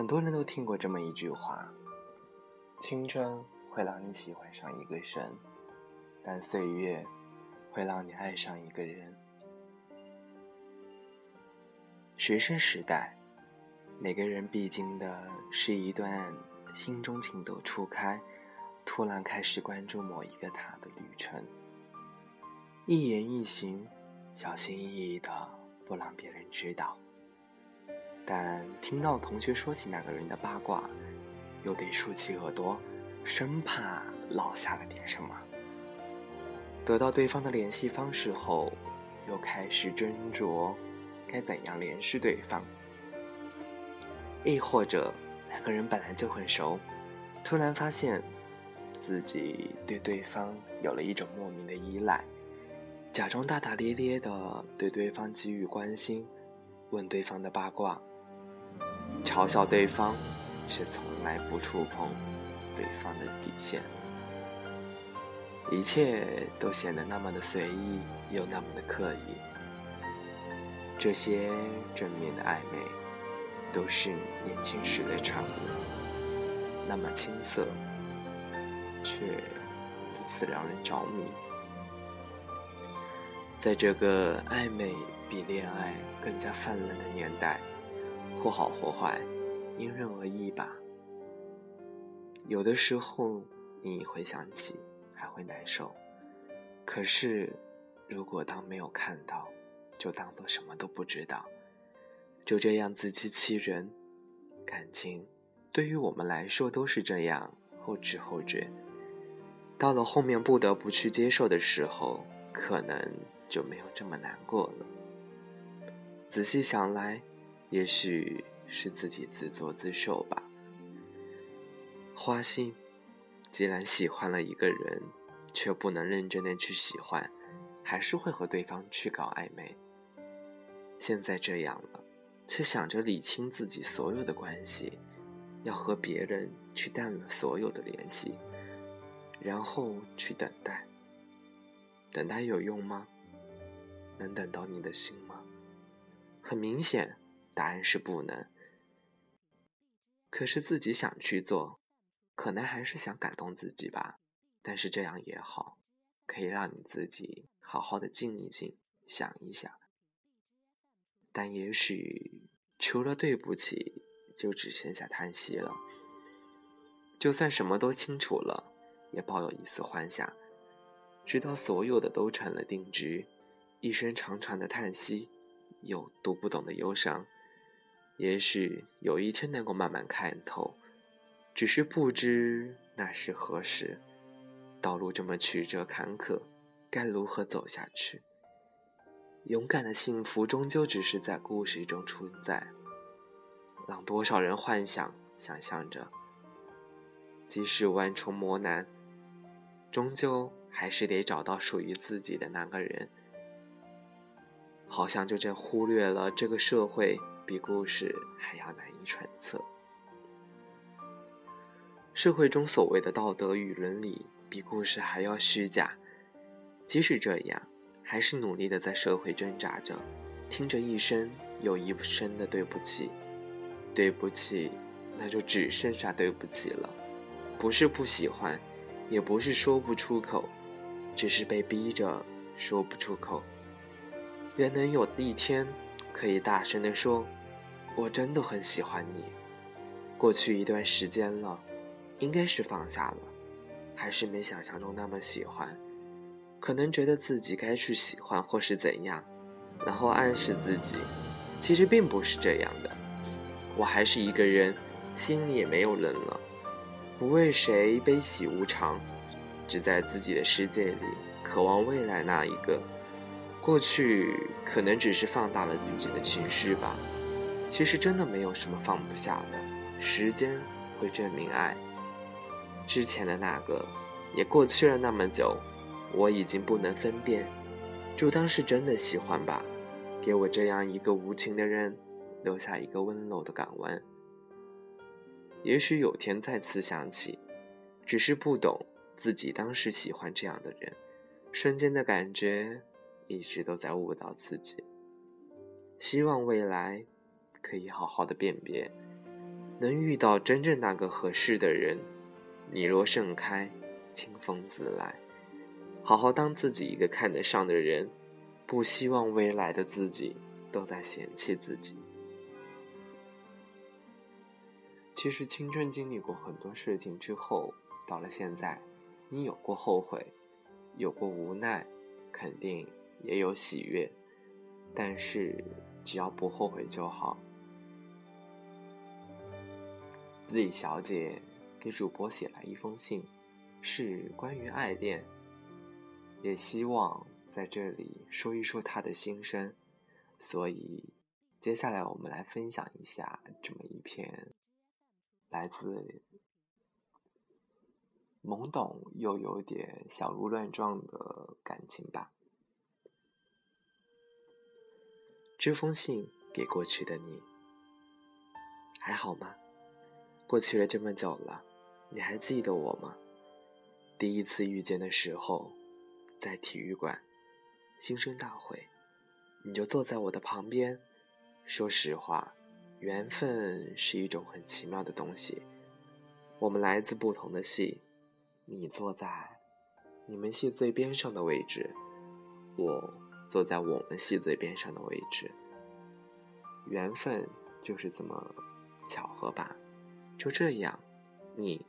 很多人都听过这么一句话：青春会让你喜欢上一个人，但岁月会让你爱上一个人。学生时代，每个人必经的是一段心中情窦初开，突然开始关注某一个他的旅程。一言一行，小心翼翼的，不让别人知道。但听到同学说起那个人的八卦，又得竖起耳朵，生怕落下了点什么。得到对方的联系方式后，又开始斟酌该怎样联系对方。亦或者，两个人本来就很熟，突然发现自己对对方有了一种莫名的依赖，假装大大咧咧的对对方给予关心，问对方的八卦。嘲笑对方，却从来不触碰对方的底线，一切都显得那么的随意，又那么的刻意。这些正面的暧昧，都是年轻时的产物，那么青涩，却如此让人着迷。在这个暧昧比恋爱更加泛滥的年代。或好或坏，因人而异吧。有的时候你会想起，还会难受。可是，如果当没有看到，就当做什么都不知道，就这样自欺欺人。感情对于我们来说都是这样，后知后觉。到了后面不得不去接受的时候，可能就没有这么难过了。仔细想来。也许是自己自作自受吧。花心，既然喜欢了一个人，却不能认真的去喜欢，还是会和对方去搞暧昧。现在这样了，却想着理清自己所有的关系，要和别人去淡了所有的联系，然后去等待。等待有用吗？能等到你的心吗？很明显。答案是不能。可是自己想去做，可能还是想感动自己吧。但是这样也好，可以让你自己好好的静一静，想一想。但也许除了对不起，就只剩下叹息了。就算什么都清楚了，也抱有一丝幻想，直到所有的都成了定局，一声长长的叹息，有读不懂的忧伤。也许有一天能够慢慢看透，只是不知那是何时。道路这么曲折坎坷，该如何走下去？勇敢的幸福终究只是在故事中存在，让多少人幻想、想象着。即使万重磨难，终究还是得找到属于自己的那个人。好像就这忽略了这个社会。比故事还要难以揣测。社会中所谓的道德与伦理，比故事还要虚假。即使这样，还是努力的在社会挣扎着，听着一声又一声的对不起，对不起，那就只剩下对不起了。不是不喜欢，也不是说不出口，只是被逼着说不出口。人能有一天，可以大声的说。我真的很喜欢你，过去一段时间了，应该是放下了，还是没想象中那么喜欢，可能觉得自己该去喜欢或是怎样，然后暗示自己，其实并不是这样的，我还是一个人，心里也没有人了，不为谁悲喜无常，只在自己的世界里渴望未来那一个，过去可能只是放大了自己的情绪吧。其实真的没有什么放不下的，时间会证明爱。之前的那个，也过去了那么久，我已经不能分辨，就当是真的喜欢吧。给我这样一个无情的人，留下一个温柔的港湾。也许有天再次想起，只是不懂自己当时喜欢这样的人，瞬间的感觉，一直都在误导自己。希望未来。可以好好的辨别，能遇到真正那个合适的人。你若盛开，清风自来。好好当自己一个看得上的人，不希望未来的自己都在嫌弃自己。其实青春经历过很多事情之后，到了现在，你有过后悔，有过无奈，肯定也有喜悦，但是只要不后悔就好。李小姐给主播写了一封信，是关于爱恋。也希望在这里说一说他的心声，所以接下来我们来分享一下这么一篇来自懵懂又有点小鹿乱撞的感情吧。这封信给过去的你，还好吗？过去了这么久了，你还记得我吗？第一次遇见的时候。在体育馆，新生大会，你就坐在我的旁边。说实话，缘分是一种很奇妙的东西。我们来自不同的系，你坐在你们系最边上的位置，我坐在我们系最边上的位置。缘分就是这么巧合吧？就这样，你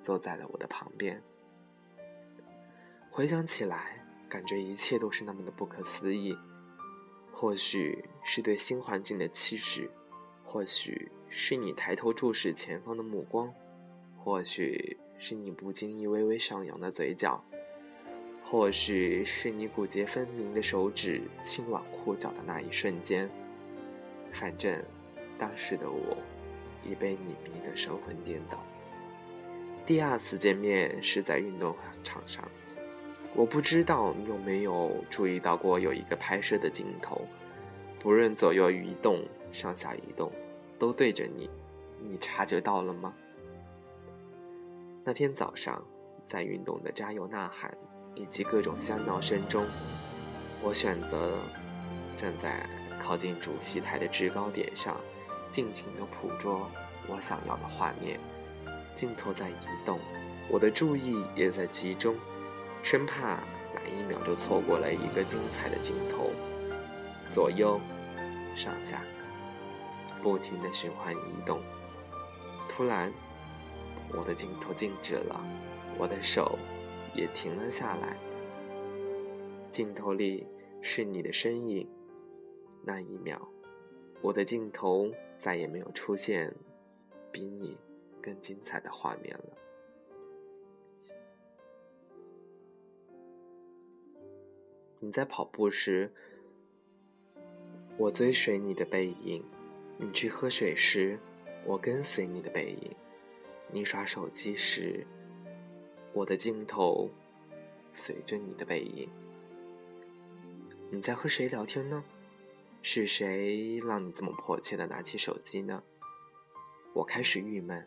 坐在了我的旁边。回想起来，感觉一切都是那么的不可思议。或许是对新环境的期许，或许是你抬头注视前方的目光，或许是你不经意微微上扬的嘴角，或许是你骨节分明的手指轻挽裤脚的那一瞬间。反正，当时的我已被你迷得神魂颠倒。第二次见面是在运动场上。我不知道你有没有注意到过有一个拍摄的镜头，不论左右移动、上下移动，都对着你，你察觉到了吗？那天早上，在运动的加油呐喊以及各种喧闹声中，我选择了站在靠近主席台的制高点上，尽情地捕捉我想要的画面。镜头在移动，我的注意也在集中。生怕哪一秒就错过了一个精彩的镜头，左右、上下，不停的循环移动。突然，我的镜头静止了，我的手也停了下来。镜头里是你的身影，那一秒，我的镜头再也没有出现比你更精彩的画面了。你在跑步时，我追随你的背影；你去喝水时，我跟随你的背影；你耍手机时，我的镜头随着你的背影。你在和谁聊天呢？是谁让你这么迫切的拿起手机呢？我开始郁闷。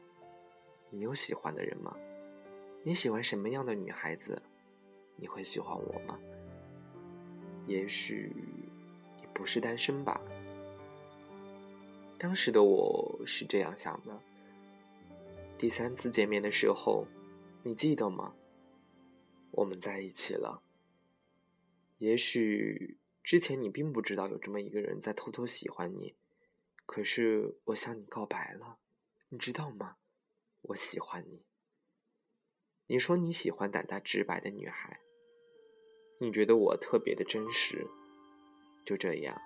你有喜欢的人吗？你喜欢什么样的女孩子？你会喜欢我吗？也许你不是单身吧？当时的我是这样想的。第三次见面的时候，你记得吗？我们在一起了。也许之前你并不知道有这么一个人在偷偷喜欢你，可是我向你告白了，你知道吗？我喜欢你。你说你喜欢胆大直白的女孩。你觉得我特别的真实，就这样，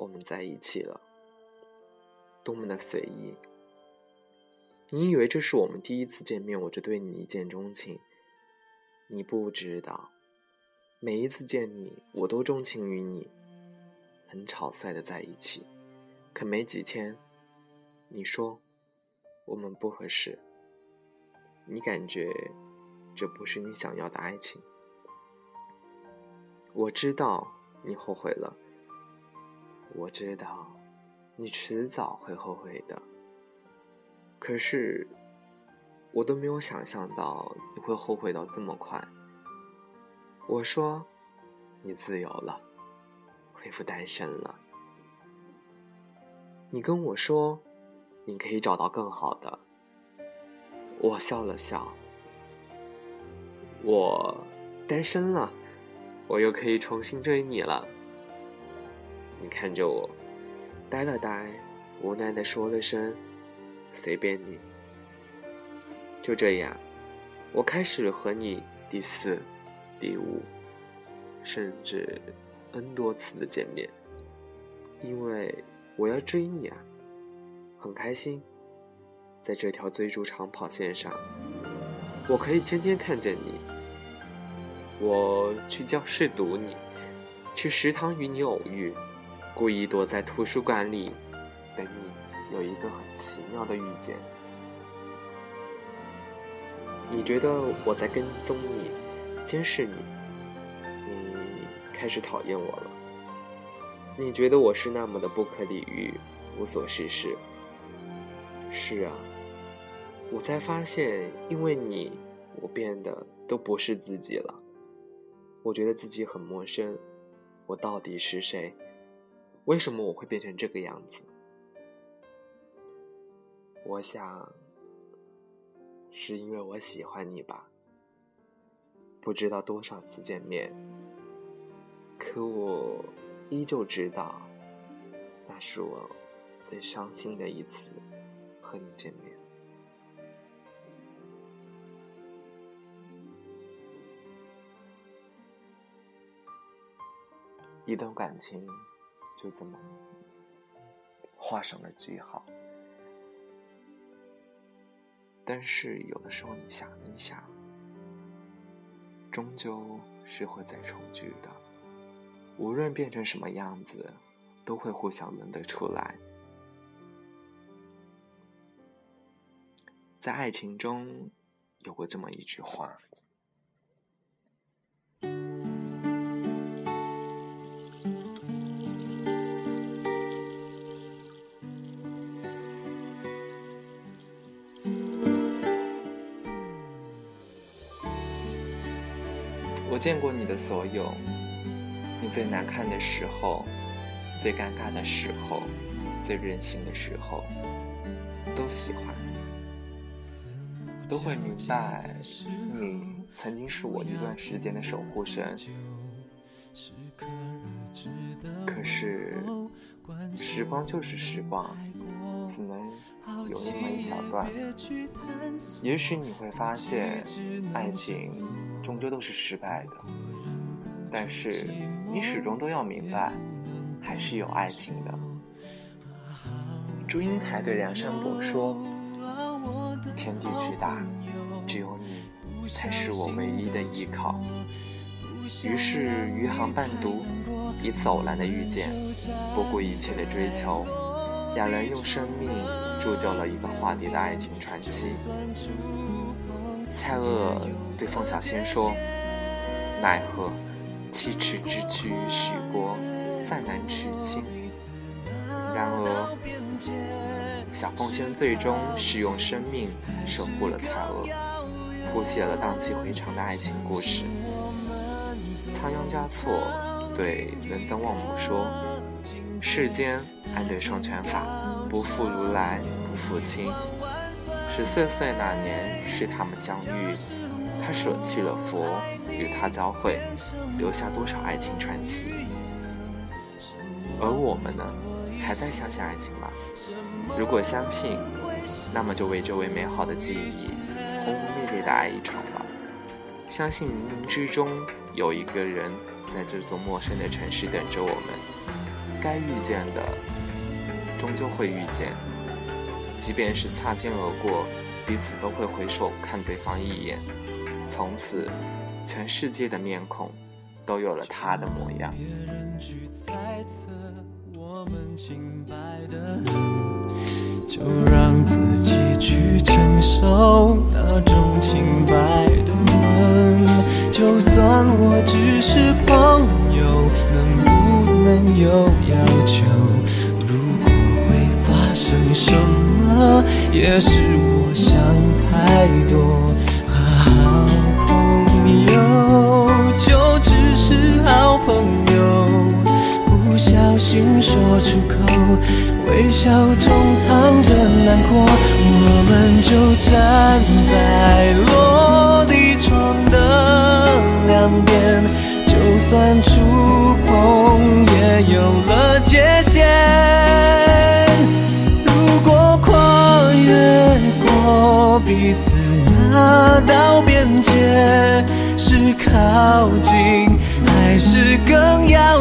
我们在一起了，多么的随意。你以为这是我们第一次见面，我就对你一见钟情？你不知道，每一次见你，我都钟情于你，很草率的在一起。可没几天，你说我们不合适，你感觉这不是你想要的爱情。我知道你后悔了，我知道你迟早会后悔的。可是，我都没有想象到你会后悔到这么快。我说，你自由了，恢复单身了。你跟我说，你可以找到更好的。我笑了笑，我单身了，我又可以重新追你了。你看着我，呆了呆，无奈的说了声：“随便你。”就这样，我开始和你第四、第五，甚至 N 多次的见面，因为我要追你啊，很开心。在这条追逐长跑线上，我可以天天看着你。我去教室堵你，去食堂与你偶遇，故意躲在图书馆里，等你有一个很奇妙的遇见。你觉得我在跟踪你，监视你，你开始讨厌我了。你觉得我是那么的不可理喻，无所事事。是啊。我才发现，因为你，我变得都不是自己了。我觉得自己很陌生，我到底是谁？为什么我会变成这个样子？我想，是因为我喜欢你吧。不知道多少次见面，可我依旧知道，那是我最伤心的一次和你见面。一段感情就这么画上了句号，但是有的时候你想一想，终究是会再重聚的。无论变成什么样子，都会互相认得出来。在爱情中，有过这么一句话。见过你的所有，你最难看的时候，最尴尬的时候，最任性的时候，都喜欢，都会明白，你曾经是我一段时间的守护神。可是，时光就是时光，只能有那么一小段。也许你会发现，爱情。终究都是失败的，但是你始终都要明白，还是有爱情的。祝英台对梁山伯说：“天地之大，只有你才是我唯一的依靠。”于是余杭伴读，一次偶然的遇见，不顾一切的追求，两人用生命铸就了一个华丽的爱情传奇。蔡锷对凤小仙说：“奈何七尺之躯许国，再难娶亲。”然而，小凤仙最终是用生命守护了蔡锷，谱写了荡气回肠的爱情故事。仓央嘉措对仁增旺姆说：“世间安得双全法，不负如来不负卿。”十四岁那年是他们相遇，他舍弃了佛与他交汇，留下多少爱情传奇？而我们呢，还在相信爱情吗？如果相信，那么就为这位美好的记忆轰轰烈烈的爱一场吧。相信冥冥之中有一个人在这座陌生的城市等着我们，该遇见的终究会遇见。即便是擦肩而过，彼此都会回首看对方一眼，从此，全世界的面孔都有了他的模样。就让自己也是我想太多，好朋友就只是好朋友，不小心。说出口，微笑中藏着难过，我们就站在靠近还是更遥